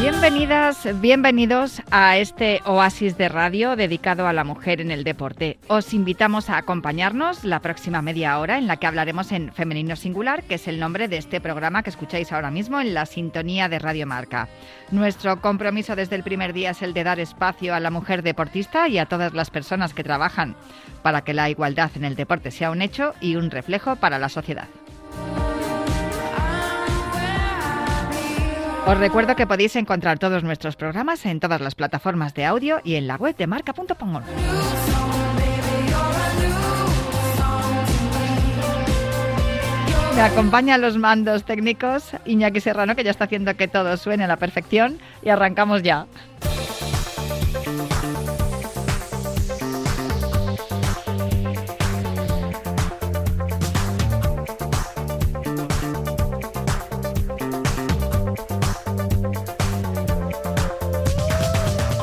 Bienvenidas, bienvenidos a este oasis de radio dedicado a la mujer en el deporte. Os invitamos a acompañarnos la próxima media hora en la que hablaremos en Femenino Singular, que es el nombre de este programa que escucháis ahora mismo en la sintonía de Radio Marca. Nuestro compromiso desde el primer día es el de dar espacio a la mujer deportista y a todas las personas que trabajan para que la igualdad en el deporte sea un hecho y un reflejo para la sociedad. Os recuerdo que podéis encontrar todos nuestros programas en todas las plataformas de audio y en la web de marca.com. Me acompaña los mandos técnicos Iñaki Serrano, que ya está haciendo que todo suene a la perfección, y arrancamos ya.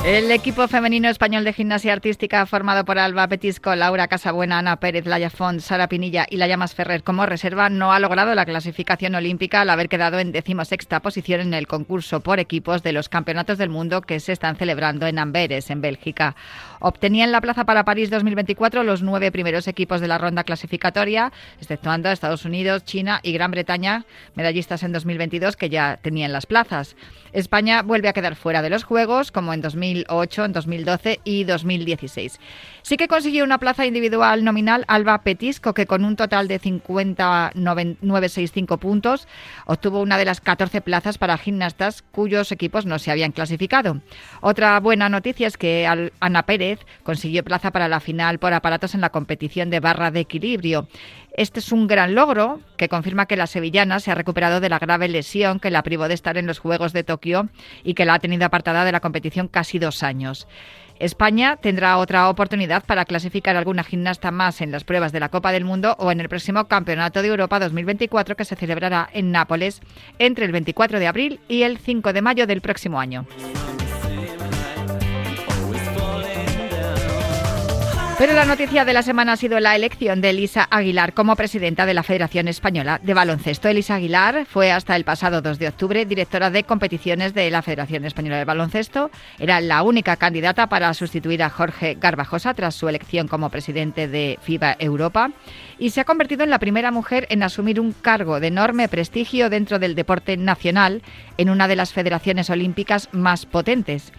El equipo femenino español de gimnasia artística formado por Alba Petisco, Laura Casabuena, Ana Pérez, Laya Font, Sara Pinilla y La Llamas Ferrer como reserva no ha logrado la clasificación olímpica al haber quedado en decimosexta posición en el concurso por equipos de los campeonatos del mundo que se están celebrando en Amberes, en Bélgica. Obtenían la plaza para París 2024 los nueve primeros equipos de la ronda clasificatoria, exceptuando a Estados Unidos, China y Gran Bretaña, medallistas en 2022 que ya tenían las plazas. España vuelve a quedar fuera de los Juegos, como en 2008, en 2012 y 2016. Sí que consiguió una plaza individual nominal Alba Petisco, que con un total de 50.965 puntos obtuvo una de las 14 plazas para gimnastas cuyos equipos no se habían clasificado. Otra buena noticia es que Ana Pérez consiguió plaza para la final por aparatos en la competición de barra de equilibrio. Este es un gran logro que confirma que la sevillana se ha recuperado de la grave lesión que la privó de estar en los Juegos de Tokio y que la ha tenido apartada de la competición casi dos años. España tendrá otra oportunidad para clasificar alguna gimnasta más en las pruebas de la Copa del Mundo o en el próximo Campeonato de Europa 2024 que se celebrará en Nápoles entre el 24 de abril y el 5 de mayo del próximo año. Pero la noticia de la semana ha sido la elección de Elisa Aguilar como presidenta de la Federación Española de Baloncesto. Elisa Aguilar fue hasta el pasado 2 de octubre directora de competiciones de la Federación Española de Baloncesto. Era la única candidata para sustituir a Jorge Garbajosa tras su elección como presidente de FIBA Europa y se ha convertido en la primera mujer en asumir un cargo de enorme prestigio dentro del deporte nacional en una de las federaciones olímpicas más potentes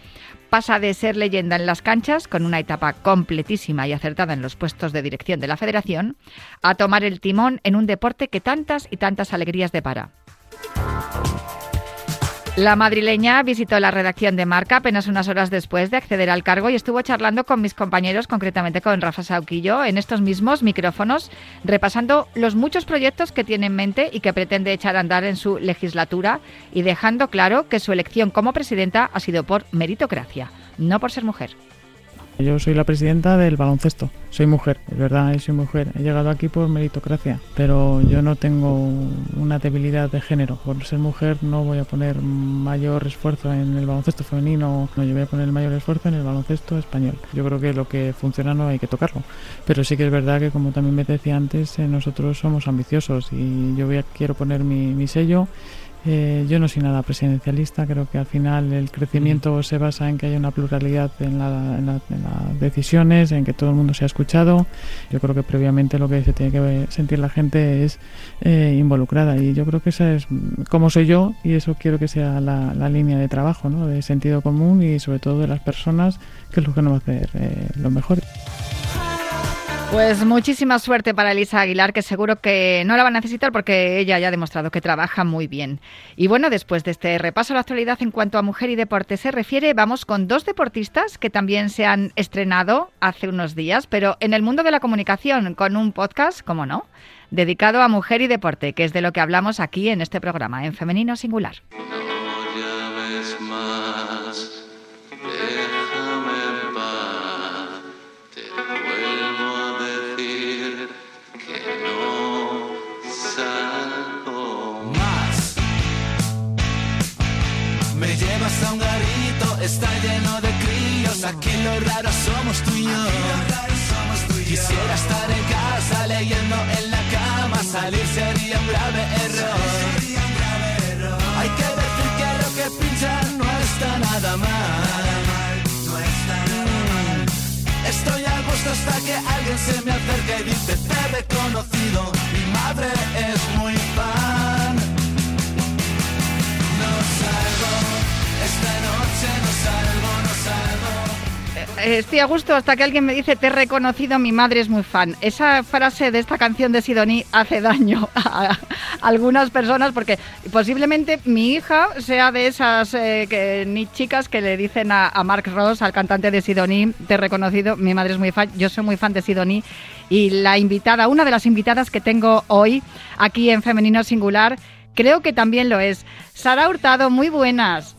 pasa de ser leyenda en las canchas, con una etapa completísima y acertada en los puestos de dirección de la federación, a tomar el timón en un deporte que tantas y tantas alegrías depara. La madrileña visitó la redacción de Marca apenas unas horas después de acceder al cargo y estuvo charlando con mis compañeros, concretamente con Rafa Sauquillo, en estos mismos micrófonos, repasando los muchos proyectos que tiene en mente y que pretende echar a andar en su legislatura y dejando claro que su elección como presidenta ha sido por meritocracia, no por ser mujer. Yo soy la presidenta del baloncesto. Soy mujer, es verdad, soy mujer. He llegado aquí por meritocracia, pero yo no tengo una debilidad de género. Por ser mujer no voy a poner mayor esfuerzo en el baloncesto femenino, no, yo voy a poner mayor esfuerzo en el baloncesto español. Yo creo que lo que funciona no hay que tocarlo. Pero sí que es verdad que, como también me decía antes, eh, nosotros somos ambiciosos y yo voy a, quiero poner mi sello eh, yo no soy nada presidencialista, creo que al final el crecimiento se basa en que haya una pluralidad en, las decisiones, en que todo el mundo sea escuchado. Yo creo que previamente lo que se tiene que sentir la gente es eh, involucrada y yo creo que esa es como soy yo y eso quiero que sea la, línea de trabajo, ¿no? de sentido común y sobre todo de las personas, que es lo que nos va a hacer eh, lo mejor. Pues muchísima suerte para Elisa Aguilar, que seguro que no la va a necesitar porque ella ya ha demostrado que trabaja muy bien. Y bueno, después de este repaso a la actualidad en cuanto a mujer y deporte se refiere, vamos con dos deportistas que también se han estrenado hace unos días, pero en el mundo de la comunicación, con un podcast, como no, dedicado a mujer y deporte, que es de lo que hablamos aquí en este programa, en Femenino Singular. de lo somos tú y yo. Quisiera estar en casa leyendo en la cama, salir sería un grave error. Hay que decir que lo que pinchan no está nada mal. Estoy a gusto hasta que alguien se me acerca y dice te he reconocido. Estoy a gusto hasta que alguien me dice te he reconocido, mi madre es muy fan. Esa frase de esta canción de Sidoní hace daño a, algunas personas porque posiblemente mi hija sea de esas eh, ni chicas que le dicen a, a Mark Ross, al cantante de Sidoní, te he reconocido, mi madre es muy fan, yo soy muy fan de Sidoní y la invitada, una de las invitadas que tengo hoy aquí en Femenino Singular, creo que también lo es. Sara Hurtado, muy buenas.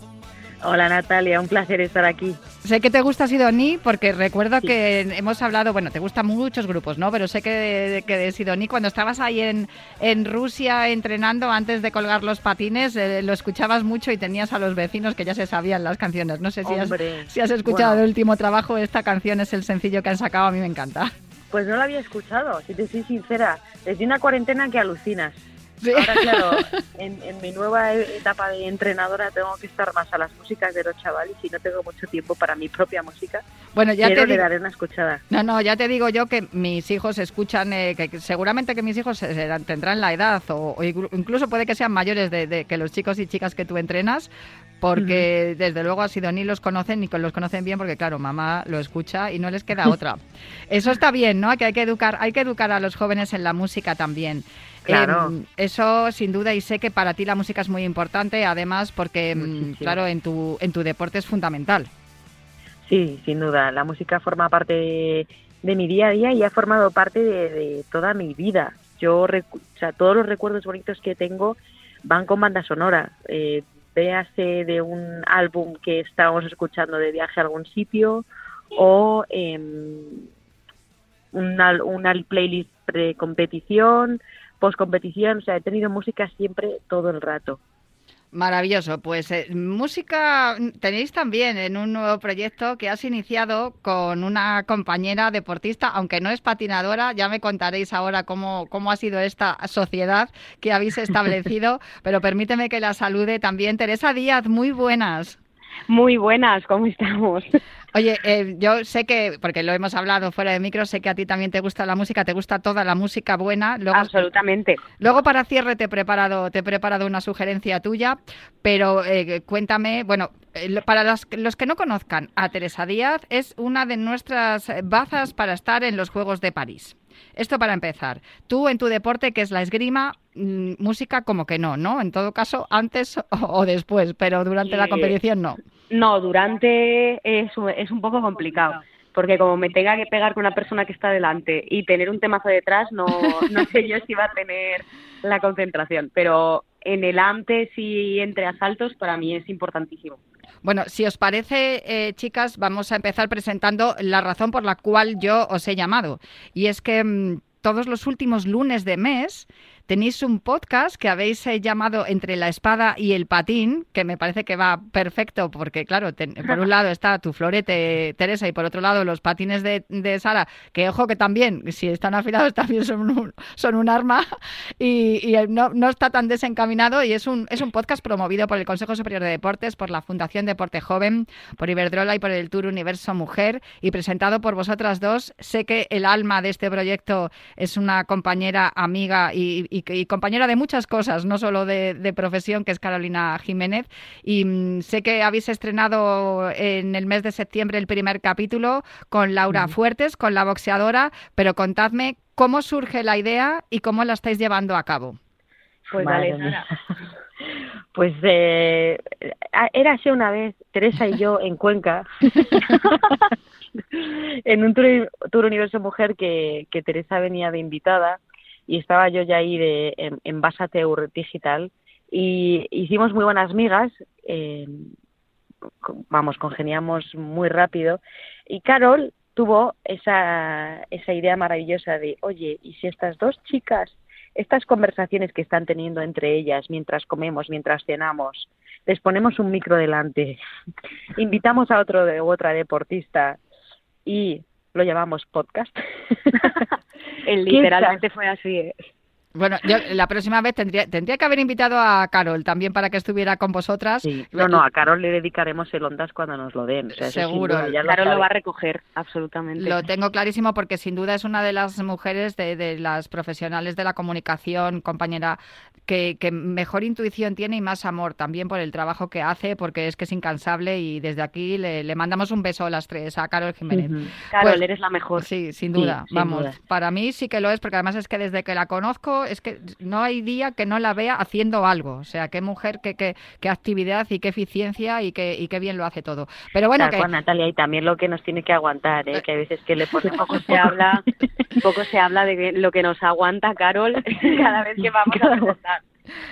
Hola Natalia, un placer estar aquí. Sé que te gusta Sidoní porque recuerdo que hemos hablado, bueno, te gustan muchos grupos, ¿no? Pero sé que de, que de Sidoní, cuando estabas ahí en, en Rusia entrenando antes de colgar los patines, eh, lo escuchabas mucho y tenías a los vecinos que ya se sabían las canciones. No sé si, has, si has escuchado bueno. el último trabajo, esta canción es el sencillo que han sacado, a mí me encanta. Pues no lo había escuchado, si te soy sincera. Desde una cuarentena que alucinas. Sí. Ahora, claro, en, en mi nueva etapa de entrenadora tengo que estar más a las músicas de los chavales y no tengo mucho tiempo para mi propia música. Bueno, ya Pero te le daré una escuchada. No, no, ya te digo yo que mis hijos escuchan, eh, que seguramente que mis hijos se- serán- tendrán la edad o, o inclu- incluso puede que sean mayores de, de que los chicos y chicas que tú entrenas, porque desde luego a Sidoní los conocen que los conocen bien porque claro, mamá lo escucha y no les queda otra. Eso está bien, ¿no? Que hay que educar, hay que educar a los jóvenes en la música también. Claro. Em, eso sin duda y sé que para ti la música es muy importante, además porque em, Muchísimo. claro, en tu en tu deporte es fundamental. Sí, sin duda. La música forma parte de, de mi día a día y ha formado parte de, de toda mi vida. Yo, recu- o sea, todos los recuerdos bonitos que tengo van con banda sonora. Eh, véase de un álbum que estábamos escuchando de viaje a algún sitio o em, una, una playlist pre-competición, post-competición. O sea, he tenido música siempre todo el rato. Maravilloso, pues eh, música tenéis también en un nuevo proyecto que has iniciado con una compañera deportista, aunque no es patinadora, ya me contaréis ahora cómo, cómo ha sido esta sociedad que habéis establecido, pero permíteme que la salude también. Teresa Díaz, muy buenas. Muy buenas, ¿cómo estamos? Oye, eh, yo sé que, porque lo hemos hablado fuera de micro, sé que a ti también te gusta la música, te gusta toda la música buena. Luego, Absolutamente. Luego para cierre te he preparado, te he preparado una sugerencia tuya, pero eh, cuéntame, bueno, eh, para los, los que no conozcan a Teresa Díaz, es una de nuestras bazas para estar en los Juegos de París. Esto para empezar. Tú en tu deporte, que es la esgrima, mm, música como que no, ¿no? En todo caso, antes o, después, pero durante la Eh, competición no. No, durante es, un- es un poco complicado, porque como me tenga que pegar con una persona que está delante y tener un temazo detrás, no, no sé yo si va a tener la concentración, pero en el antes y entre asaltos para mí es importantísimo. Bueno, si os parece, eh, chicas, vamos a empezar presentando la razón por la cual yo os he llamado. Y es que mm, todos los últimos lunes de mes tenéis un podcast que habéis eh, llamado Entre la espada y el patín, que me parece que va perfecto porque, claro, ten- por un lado está tu florete, Teresa, y por otro lado los patines de, de Sara, que ojo que también, si están afilados, también son un, son un arma y, y no, no está tan desencaminado y es un, es un podcast promovido por el Consejo Superior de Deportes, por la Fundación Deporte Joven, por Iberdrola y por el Tour Universo Mujer y presentado por vosotras dos. Sé que el alma de este proyecto es una compañera, amiga y, y- y compañera de muchas cosas, no solo de, de profesión, que es Carolina Jiménez. Y mm, sé que habéis estrenado en el mes de septiembre el primer capítulo con Laura Fuertes, con la boxeadora, pero contadme cómo surge la idea y cómo la estáis llevando a cabo. Pues Madre dale, mía. Sara. Pues eh, érase una vez Teresa y yo en Cuenca en un tour, tour Universo Mujer que, que Teresa venía de invitada y estaba yo ya ahí de, en, en Basateur Digital y hicimos muy buenas migas, eh, vamos, congeniamos muy rápido y Carol tuvo esa, esa idea maravillosa de, oye, ¿y si estas dos chicas estas conversaciones que están teniendo entre ellas mientras comemos, mientras cenamos, les ponemos un micro delante, invitamos a otro de, u otra deportista y lo llamamos podcast. Eh, ¿Quién Literalmente fue así. ¿eh? Bueno, yo la próxima vez tendría, tendría que haber invitado a Carol también para que estuviera con vosotras. Sí. No, no, a Carol le dedicaremos el Ondas cuando nos lo den. Seguro. Carol lo va a recoger, absolutamente. Lo tengo clarísimo porque sin duda es una de las mujeres, de, de las profesionales de la comunicación, compañera, que, que, mejor intuición tiene y más amor también por el trabajo que hace, porque es que es incansable y desde aquí le, le mandamos un beso a las tres, a Carol Jiménez. Uh -huh. Carol, pues, eres la mejor. Sí, sin duda. Sí, Vamos, sin duda. para mí sí que lo es, porque además es que desde que la conozco, es que no hay día que no la vea haciendo algo. O sea, qué mujer, qué, qué, qué actividad y qué eficiencia y qué, y qué bien lo hace todo. Pero bueno, Tal que... cual, Natalia, y también lo que nos tiene que aguantar, ¿eh? que a veces que le ponemos... poco se habla, poco se habla de lo que nos aguanta Carol cada vez que vamos a preguntar.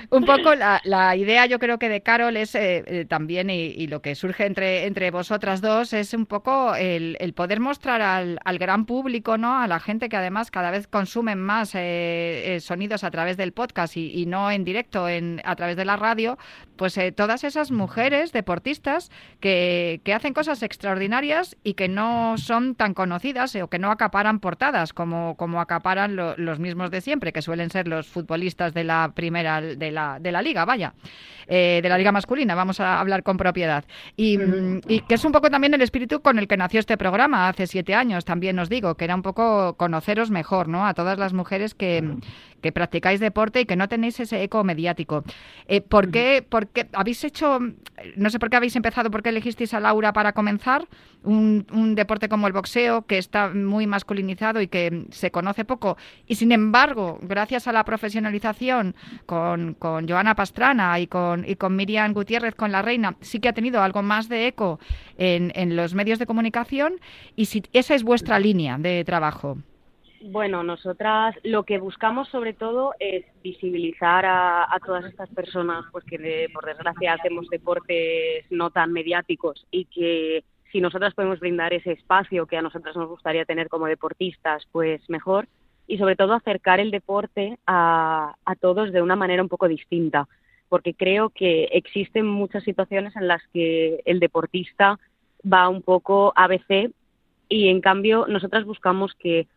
Un poco la, la, idea, yo creo que de Carol es eh, eh, también, y, lo que surge entre, entre vosotras dos, es un poco el, poder mostrar al, al, gran público, ¿no? A la gente que además cada vez consumen más eh, sonidos a través del podcast y, no en directo en, a través de la radio, pues eh, todas esas mujeres deportistas que, que, hacen cosas extraordinarias y que no son tan conocidas o que no acaparan portadas como, como acaparan lo, los mismos de siempre, que suelen ser los futbolistas de la primera de la, de la liga, vaya, eh, de la liga masculina, vamos a hablar con propiedad. Y, y, que es un poco también el espíritu con el que nació este programa hace siete años, también os digo, que era un poco conoceros mejor, ¿no? A todas las mujeres que, que practicáis deporte y que no tenéis ese eco mediático. Eh, ¿por, qué, ¿Por qué habéis hecho, no sé por qué habéis empezado, por qué elegisteis a Laura para comenzar un, un deporte como el boxeo, que está muy masculinizado y que se conoce poco, y sin embargo, gracias a la profesionalización con, con Joana Pastrana y con, y con Miriam Gutiérrez, con la reina, sí que ha tenido algo más de eco en, en los medios de comunicación, y si esa es vuestra línea de trabajo. Bueno, nosotras lo que buscamos sobre todo es visibilizar a, todas estas personas pues que de, por desgracia hacemos deportes no tan mediáticos y que si nosotras podemos brindar ese espacio que a nosotras nos gustaría tener como deportistas, pues mejor. Y sobre todo acercar el deporte a, a todos de una manera un poco distinta, porque creo que existen muchas situaciones en las que el deportista va un poco ABC y en cambio nosotras buscamos que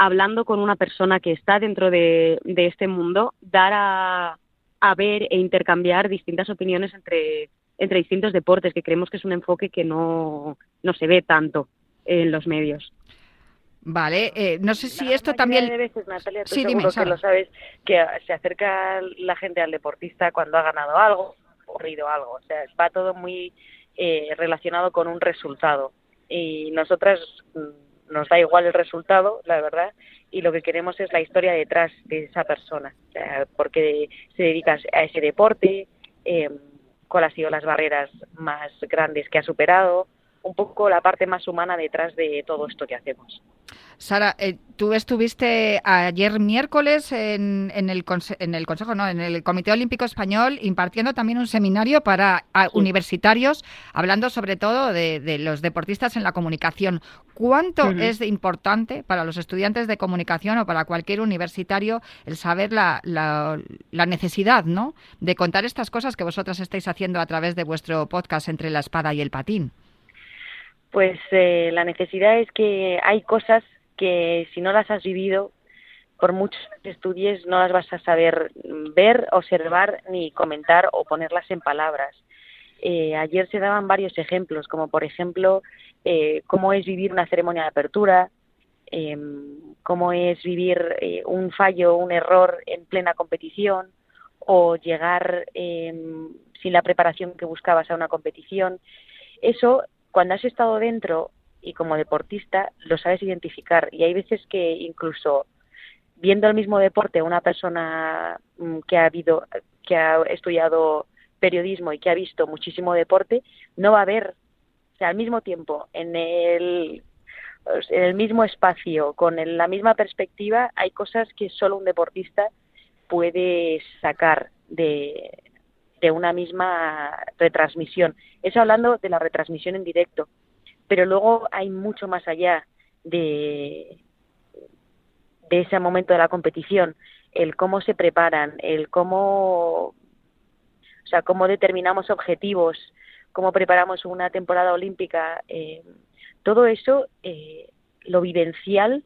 hablando con una persona que está dentro de, de este mundo, dar a, a, ver e intercambiar distintas opiniones entre, entre distintos deportes, que creemos que es un enfoque que no, no se ve tanto en los medios. Vale, eh, no sé si la esto también. De veces, Natalia, tú sí, dime, que lo sabes, que se acerca la gente al deportista cuando ha ganado algo, ocurrido algo. O sea, va todo muy eh, relacionado con un resultado. Y nosotras nos da igual el resultado, la verdad, y lo que queremos es la historia detrás de esa persona, o sea, porque se dedica a ese deporte, eh, cuáles han sido las barreras más grandes que ha superado, un poco la parte más humana detrás de todo esto que hacemos. Sara, eh, tú estuviste ayer miércoles en, en, el en, el Consejo, no, en el Comité Olímpico Español impartiendo también un seminario para a, sí. universitarios, hablando sobre todo de, de, los deportistas en la comunicación. ¿Cuánto uh -huh. es importante para los estudiantes de comunicación o para cualquier universitario el saber la, la, la necesidad ¿no? de contar estas cosas que vosotras estáis haciendo a través de vuestro podcast entre la espada y el patín? Pues eh, la necesidad es que hay cosas que si no las has vivido, por muchos que estudies, no las vas a saber ver, observar, ni comentar o ponerlas en palabras. Eh, ayer se daban varios ejemplos, como por ejemplo, eh, cómo es vivir una ceremonia de apertura, eh, cómo es vivir eh, un fallo, un error en plena competición, o llegar sin la preparación que buscabas a una competición. Eso cuando has estado dentro y como deportista lo sabes identificar. Y hay veces que incluso viendo el mismo deporte una persona mm, que ha habido que ha estudiado periodismo y que ha visto muchísimo deporte no va a ver o sea al mismo tiempo en el en el mismo espacio con la misma perspectiva hay cosas que solo un deportista puede sacar de, de una misma retransmisión. Eso hablando de la retransmisión en directo. Pero luego hay mucho más allá de, de ese momento de la competición, el cómo se preparan, el cómo, o sea, cómo determinamos objetivos, cómo preparamos una temporada olímpica, eh, todo eso, eh, lo vivencial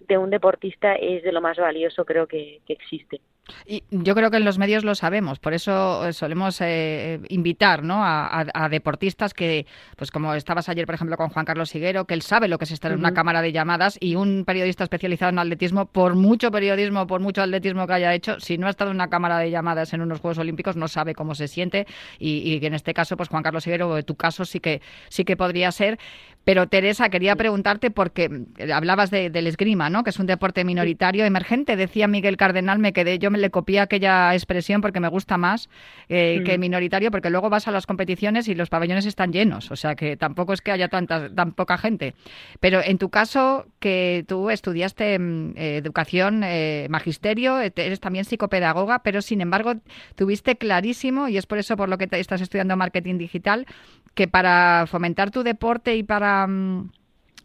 de un deportista es de lo más valioso creo que, que existe. Y yo creo que en los medios lo sabemos, por eso eh, solemos eh, invitar ¿no? a, deportistas que, pues como estabas ayer, por ejemplo, con Juan Carlos Higuero, que él sabe lo que es estar en una cámara de llamadas y un periodista especializado en atletismo, por mucho periodismo, por mucho atletismo que haya hecho, si no ha estado en una cámara de llamadas en unos Juegos Olímpicos, no sabe cómo se siente y, y en este caso, pues Juan Carlos Higuero, en tu caso, sí que, sí que podría ser. Pero Teresa, quería preguntarte porque eh, hablabas del esgrima, ¿no? Que es un deporte minoritario emergente. Decía Miguel Cardenal, me quedé, yo me le copié aquella expresión porque me gusta más eh, que minoritario, porque luego vas a las competiciones y los pabellones están llenos, o sea que tampoco es que haya tanta, tan poca gente. Pero en tu caso, que tú estudiaste mm, eh, educación, magisterio, eres también psicopedagoga, pero sin embargo tuviste clarísimo, y es por eso por lo que estás estudiando marketing digital, que para fomentar tu deporte y para mm,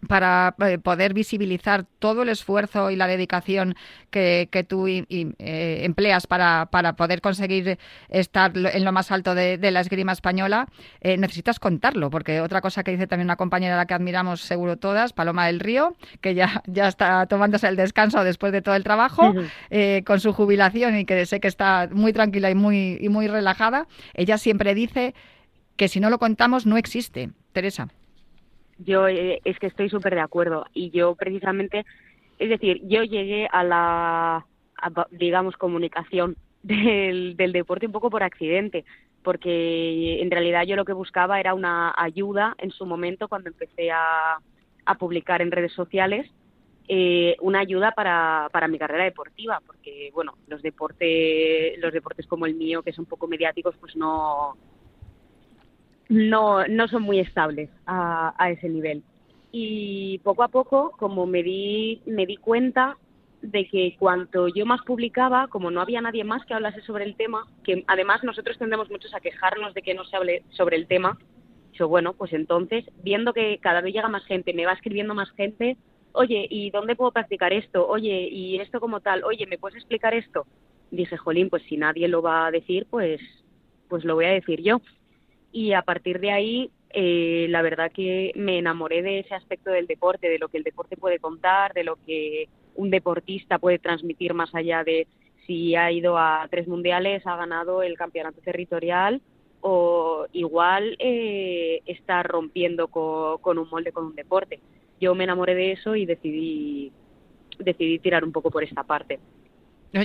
para eh, poder visibilizar todo el esfuerzo y la dedicación que, que tú eh, empleas para, para, poder conseguir estar en lo más alto de, la esgrima española, eh, necesitas contarlo, porque otra cosa que dice también una compañera a la que admiramos seguro todas, Paloma del Río, que ya, ya está tomándose el descanso después de todo el trabajo, con su jubilación y que sé que está muy tranquila y muy, y muy relajada, ella siempre dice que si no lo contamos no existe. Teresa. Yo eh, es que estoy súper de acuerdo. Y yo precisamente, es decir, yo llegué a la, digamos, comunicación del, del deporte un poco por accidente, porque en realidad yo lo que buscaba era una ayuda en su momento cuando empecé a, a publicar en redes sociales eh, una ayuda para, para mi carrera deportiva, porque bueno, los deportes, los deportes como el mío, que son poco mediáticos, pues no, no, no son muy estables a, a ese nivel. Y poco a poco, como me di, me di cuenta de que cuanto yo más publicaba, como no había nadie más que hablase sobre el tema, que además nosotros tendemos muchos a quejarnos de que no se hable sobre el tema, yo, bueno, pues entonces, viendo que cada vez llega más gente, me va escribiendo más gente, oye, ¿y dónde puedo practicar esto? Oye, ¿y esto como tal? Oye, ¿me puedes explicar esto? Dije, jolín, pues si nadie lo va a decir, pues, pues lo voy a decir yo y a partir de ahí eh, la verdad que me enamoré de ese aspecto del deporte, de lo que el deporte puede contar, de lo que un deportista puede transmitir más allá de si ha ido a tres mundiales, ha ganado el campeonato territorial o igual eh, está rompiendo con un molde con un deporte. Yo me enamoré de eso y decidí decidí tirar un poco por esta parte.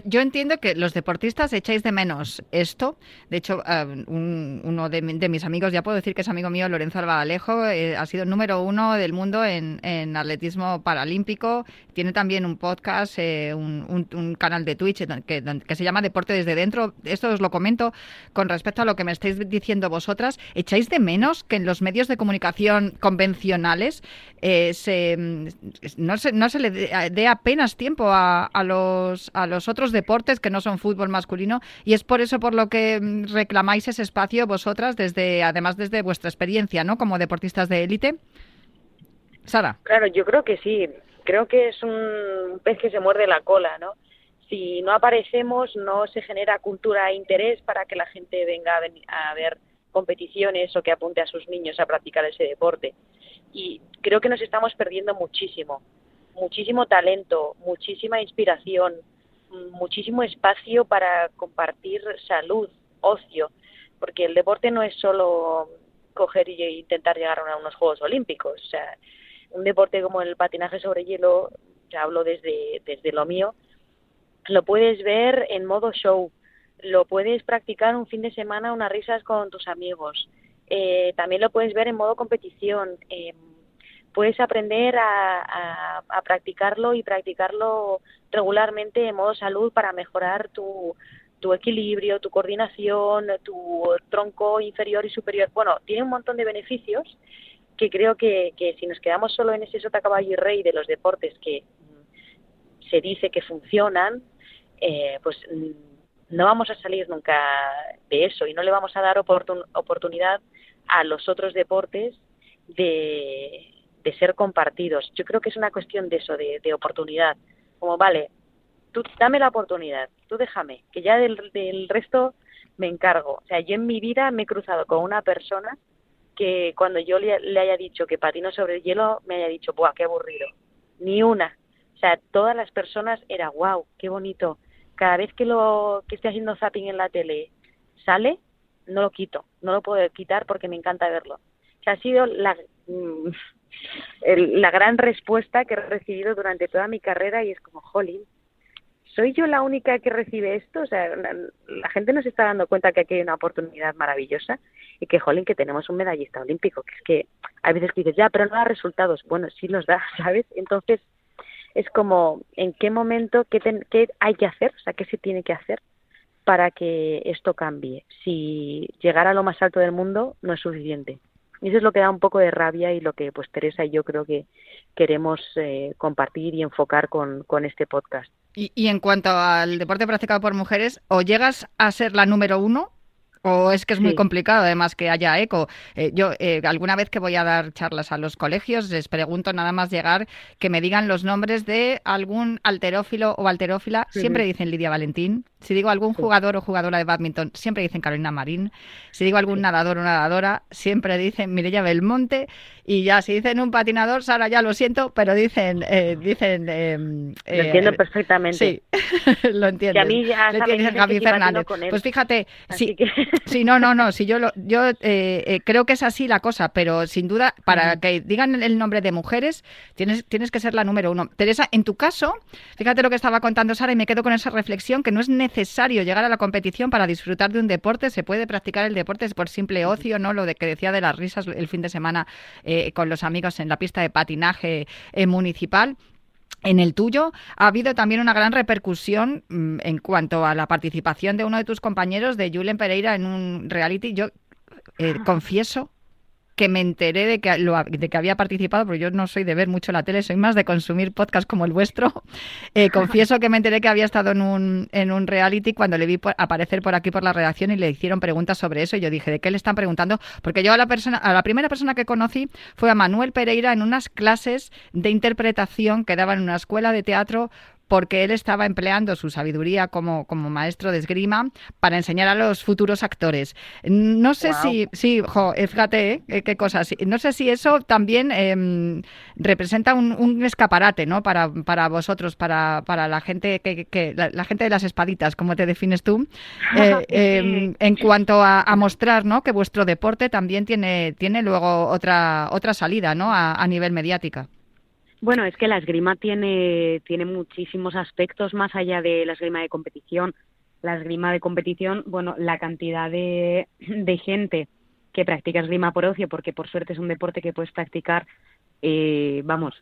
Yo entiendo que los deportistas echáis de menos esto. De hecho, eh, uno de, mis amigos, ya puedo decir que es amigo mío, Lorenzo Albalejo, eh, ha sido número uno del mundo en, atletismo paralímpico. Tiene también un podcast, eh, un, canal de Twitch que, se llama Deporte desde dentro. Esto os lo comento con respecto a lo que me estáis diciendo vosotras. ¿Echáis de menos que en los medios de comunicación convencionales se, no, se, no se le dé apenas tiempo a, a, los, a los otros deportes que no son fútbol masculino y es por eso por lo que mm, reclamáis ese espacio vosotras desde además desde vuestra experiencia, ¿no? Como deportistas de élite. Sara. Claro, yo creo que sí. Creo que es un pez que se muerde la cola, ¿no? Si no aparecemos, no se genera cultura e interés para que la gente venga a ver competiciones o que apunte a sus niños a practicar ese deporte. Y creo que nos estamos perdiendo muchísimo, muchísimo talento, muchísima inspiración, muchísimo espacio para compartir salud, ocio, porque el deporte no es solo coger y intentar llegar a unos Juegos Olímpicos. O sea, un deporte como el patinaje sobre hielo, ya hablo desde, desde lo mío, lo puedes ver en modo show, lo puedes practicar un fin de semana, unas risas con tus amigos, eh, también lo puedes ver en modo competición. Eh, puedes aprender a, practicarlo y practicarlo regularmente en modo salud para mejorar tu, tu equilibrio, tu coordinación, tu tronco inferior y superior. Bueno, tiene un montón de beneficios que creo que, que si nos quedamos solo en ese sota caballo y rey de los deportes que se dice que funcionan, eh, pues mm, no vamos a salir nunca de eso y no le vamos a dar oportunidad a los otros deportes de, de ser compartidos. Yo creo que es una cuestión de eso, de, oportunidad. Como, vale, tú dame la oportunidad, tú déjame, que ya del, del resto me encargo. O sea, yo en mi vida me he cruzado con una persona que cuando yo le, haya dicho que patino sobre el hielo, me haya dicho, ¡buah, qué aburrido! Ni una. O sea, todas las personas era, wow, qué bonito, cada vez que lo que estoy haciendo zapping en la tele sale, no lo quito, no lo puedo quitar porque me encanta verlo. Que ha sido la mm, la gran respuesta que he recibido durante toda mi carrera y es como, jolín, ¿soy yo la única que recibe esto? O sea, la, gente no se está dando cuenta que aquí hay una oportunidad maravillosa y que, jolín, que tenemos un medallista olímpico, que es que hay veces dices, ya, pero no da resultados. Bueno, sí los da, ¿sabes? Entonces, es como, ¿en qué momento, qué, qué hay que hacer? O sea, ¿qué se tiene que hacer para que esto cambie? Si llegar a lo más alto del mundo no es suficiente. Y eso es lo que da un poco de rabia y lo que pues Teresa y yo creo que queremos eh, compartir y enfocar con, con este podcast. Y, y, en cuanto al deporte practicado por mujeres, o llegas a ser la número uno o es que es muy complicado, además que haya eco. Eh, yo eh, alguna vez que voy a dar charlas a los colegios les pregunto nada más llegar que me digan los nombres de algún alterófilo o alterófila. Siempre dicen Lidia Valentín. Si digo algún jugador o jugadora de badminton, siempre dicen Carolina Marín. Si digo algún nadador o nadadora, siempre dicen Mireia Belmonte. Y ya si dicen un patinador, Sara, ya lo siento, pero dicen... Eh, dicen em, lo entiendo perfectamente. Sí, lo entiendo. a mí ya Gaby Fernández. Pues fíjate, sí, Sí, no, no, no. Si yo yo eh, eh, creo que es así la cosa, pero sin duda, para que digan el nombre de mujeres, tienes, tienes que ser la número uno. Teresa, en tu caso, fíjate lo que estaba contando Sara y me quedo con esa reflexión que no es necesario llegar a la competición para disfrutar de un deporte. Se puede practicar el deporte por simple ocio, ¿no? Lo de que decía de las risas el fin de semana eh, con los amigos en la pista de patinaje municipal. En el tuyo ha habido también una gran repercusión mm, en cuanto a la participación de uno de tus compañeros, de Julen Pereira, en un reality. Yo eh, confieso que me enteré de que, de que había participado, porque yo no soy de ver mucho la tele, soy más de consumir podcasts como el vuestro. Eh, confieso que me enteré que había estado en un, en un reality cuando le vi aparecer por aquí por la redacción y le hicieron preguntas sobre eso. Y yo dije, ¿de qué le están preguntando? Porque yo a la, persona, a la primera persona que conocí fue a Manuel Pereira en unas clases de interpretación que daba en una escuela de teatro porque él estaba empleando su sabiduría como, como maestro de esgrima para enseñar a los futuros actores. No sé si, sí, jo, eh, fíjate eh, qué cosas. No sé si eso también em, representa un, escaparate, ¿no? Para, para vosotros, para, para la gente que, la, gente de las espaditas, como te defines tú, eh, em, en cuanto a, mostrar, ¿no? Que vuestro deporte también tiene, tiene luego otra, otra salida, ¿no? A, a nivel mediática. Bueno, es que la esgrima tiene, tiene muchísimos aspectos más allá de la esgrima de competición. La esgrima de competición, bueno, la cantidad de, gente que practica esgrima por ocio, porque por suerte es un deporte que puedes practicar, eh, vamos,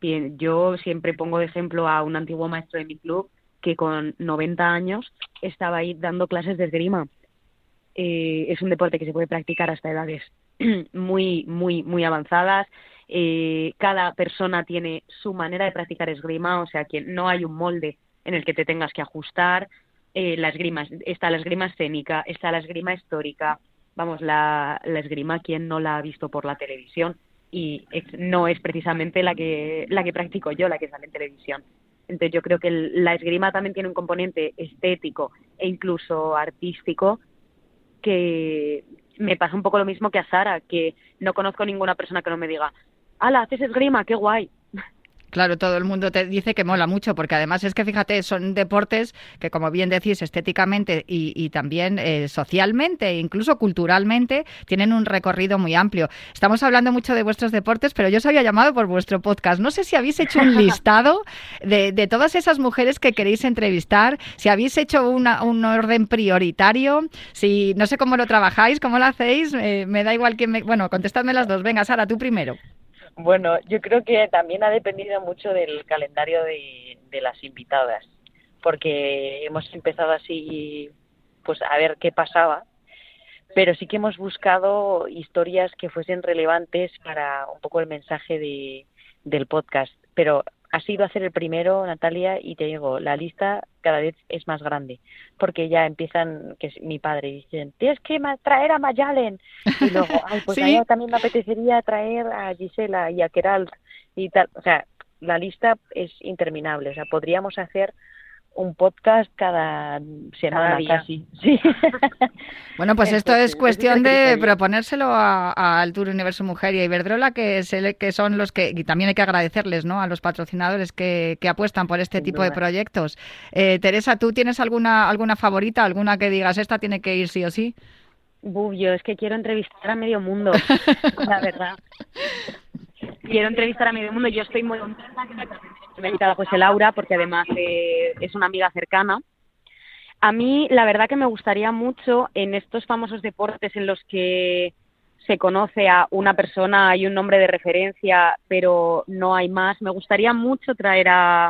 bien, yo siempre pongo de ejemplo a un antiguo maestro de mi club que con 90 años estaba ahí dando clases de esgrima. Eh, es un deporte que se puede practicar hasta edades muy, muy, muy avanzadas eh, cada persona tiene su manera de practicar esgrima, o sea que no hay un molde en el que te tengas que ajustar. Eh, la esgrima, está la esgrima escénica, está la esgrima histórica, vamos, la, la esgrima, quien no la ha visto por la televisión? Y no es precisamente la que, la que practico yo, la que sale en televisión. Entonces yo creo que la esgrima también tiene un componente estético e incluso artístico que me pasa un poco lo mismo que a Sara, que no conozco ninguna persona que no me diga, ¡Hala, haces esgrima! ¡Qué guay! Claro, todo el mundo te dice que mola mucho, porque además es que fíjate, son deportes que, como bien decís, estéticamente y, también eh, socialmente incluso culturalmente tienen un recorrido muy amplio. Estamos hablando mucho de vuestros deportes, pero yo os había llamado por vuestro podcast. No sé si habéis hecho un listado de, todas esas mujeres que queréis entrevistar, si habéis hecho una, un orden prioritario, si no sé cómo lo trabajáis, cómo lo hacéis, eh, me da igual que me. Bueno, contestadme las dos. Venga, Sara, tú primero. Bueno, yo creo que también ha dependido mucho del calendario de, las invitadas, porque hemos empezado así, pues a ver qué pasaba, pero sí que hemos buscado historias que fuesen relevantes para un poco el mensaje de, del podcast. Pero ha sido hacer el primero, Natalia, y te digo, la lista cada vez es más grande, porque ya empiezan, que es mi padre, dicen, tienes que traer a Mayalen, y luego, ay, pues a mí también me apetecería traer a Gisela y a Keral, y tal, o sea, la lista es interminable, o sea, podríamos hacer un podcast cada semana casi. Sí. Bueno, pues esto es cuestión es el de proponérselo a- al Tour Universo Mujer y a Iberdrola, que, se- que son los que, y también hay que agradecerles ¿no? a los patrocinadores que, que apuestan por este Sin tipo de proyectos. Eh, Teresa, ¿tú tienes alguna, alguna favorita, alguna que digas, esta tiene que ir sí o sí? Buf, yo es que quiero entrevistar a medio mundo, la verdad. Quiero entrevistar a medio mundo. Yo estoy muy contenta que me invitado José Laura, porque además eh, es una amiga cercana. A mí, la verdad que me gustaría mucho en estos famosos deportes en los que se conoce a una persona, hay un nombre de referencia, pero no hay más. Me gustaría mucho traer a,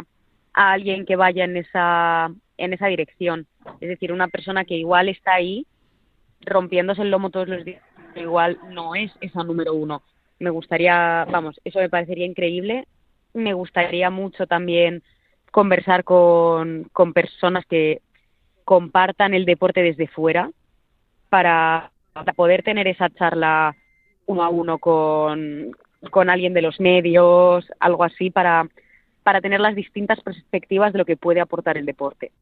a alguien que vaya en esa, en esa dirección. Es decir, una persona que igual está ahí rompiéndose el lomo todos los días, pero igual no es esa número uno. Me gustaría, vamos, eso me parecería increíble. Me gustaría mucho también conversar con, con personas que compartan el deporte desde fuera para, para poder tener esa charla uno a uno con, con alguien de los medios, algo así, para, para tener las distintas perspectivas de lo que puede aportar el deporte,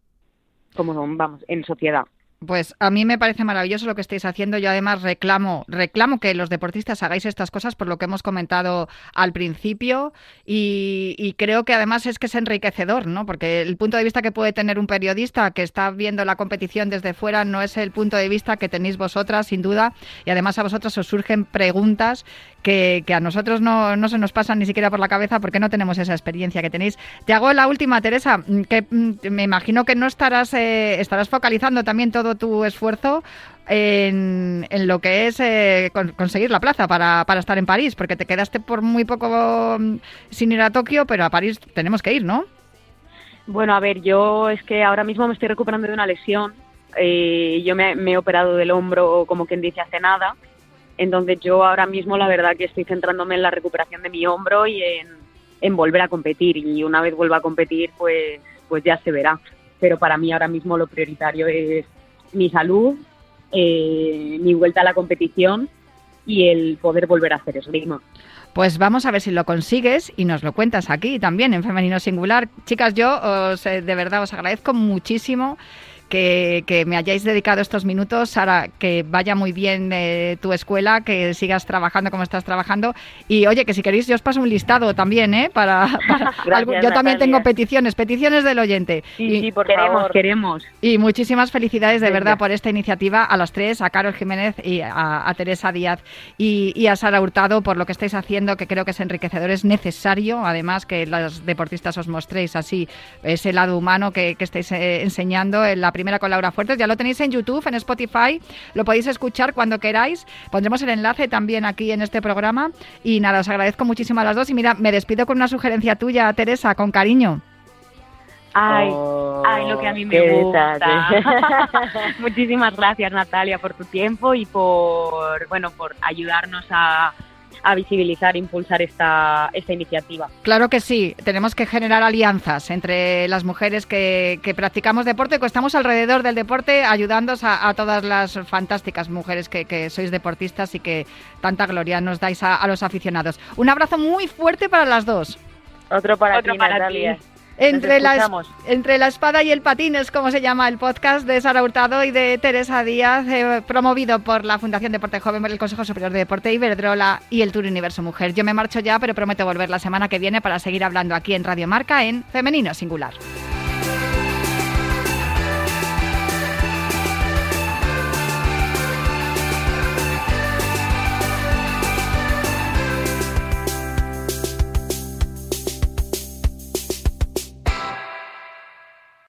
como vamos, en sociedad. Pues a mí me parece maravilloso lo que estáis haciendo. Yo además reclamo, reclamo que los deportistas hagáis estas cosas por lo que hemos comentado al principio y, y creo que además es que es enriquecedor, ¿no? Porque el punto de vista que puede tener un periodista que está viendo la competición desde fuera no es el punto de vista que tenéis vosotras, sin duda, y además a vosotras os surgen preguntas que, que a nosotros no, no se nos pasan ni siquiera por la cabeza porque no tenemos esa experiencia que tenéis. Te hago la última, Teresa, que mm, me imagino que no estarás, eh, estarás focalizando también todo tu esfuerzo en, en lo que es eh, con- conseguir la plaza para, para estar en París, porque te quedaste por muy poco mm, sin ir a Tokio, pero a París tenemos que ir, ¿no? Bueno, a ver, yo es que ahora mismo me estoy recuperando de una lesión. Eh, yo me, me he operado del hombro, como quien dice, hace nada. Entonces yo ahora mismo la verdad que estoy centrándome en la recuperación de mi hombro y en, en volver a competir. Y una vez vuelva a competir, pues, pues ya se verá. Pero para mí ahora mismo lo prioritario es mi salud, eh, mi vuelta a la competición y el poder volver a hacer esgrima. Pues vamos a ver si lo consigues y nos lo cuentas aquí también en Femenino Singular. Chicas, yo os, eh, de verdad os agradezco muchísimo que, que me hayáis dedicado estos minutos. Sara, que vaya muy bien eh, tu escuela, que sigas trabajando como estás trabajando. Y oye, que si queréis yo os paso un listado también, ¿eh? Para, para Gracias, algo- yo también Natalia. tengo peticiones, peticiones del oyente. Sí, Y- sí, por queremos, favor. queremos. y muchísimas felicidades de verdad por esta iniciativa a las tres, a Carol Jiménez y a, a Teresa Díaz y, y a Sara Hurtado por lo que estáis haciendo, que creo que es enriquecedor, es necesario además que las deportistas os mostréis así ese lado humano que, que estáis eh, enseñando en la primera con Laura Fuertes. Ya lo tenéis en YouTube, en Spotify, lo podéis escuchar cuando queráis. Pondremos el enlace también aquí en este programa. Y nada, os agradezco muchísimo a las dos. Y mira, me despido con una sugerencia tuya, Teresa, con cariño. Ay, Oh, ay, lo que a mí me gusta. Muchísimas gracias Natalia por tu tiempo y por bueno por ayudarnos a, a visibilizar, impulsar esta, esta iniciativa. Claro que sí, tenemos que generar alianzas entre las mujeres que, que practicamos deporte, que estamos alrededor del deporte, ayudándoos a, a todas las fantásticas mujeres que, que sois deportistas y que tanta gloria nos dais a, a los aficionados. Un abrazo muy fuerte para las dos. Otro para Otro ti, para Natalia. ti. Entre la, entre espada y el patín es como se llama el podcast de Sara Hurtado y de Teresa Díaz, eh, promovido por la Fundación Deporte Joven, por el Consejo Superior de Deporte Iberdrola y el Tour Universo Mujer. Yo me marcho ya, pero prometo volver la semana que viene para seguir hablando aquí en Radio Marca en Femenino Singular.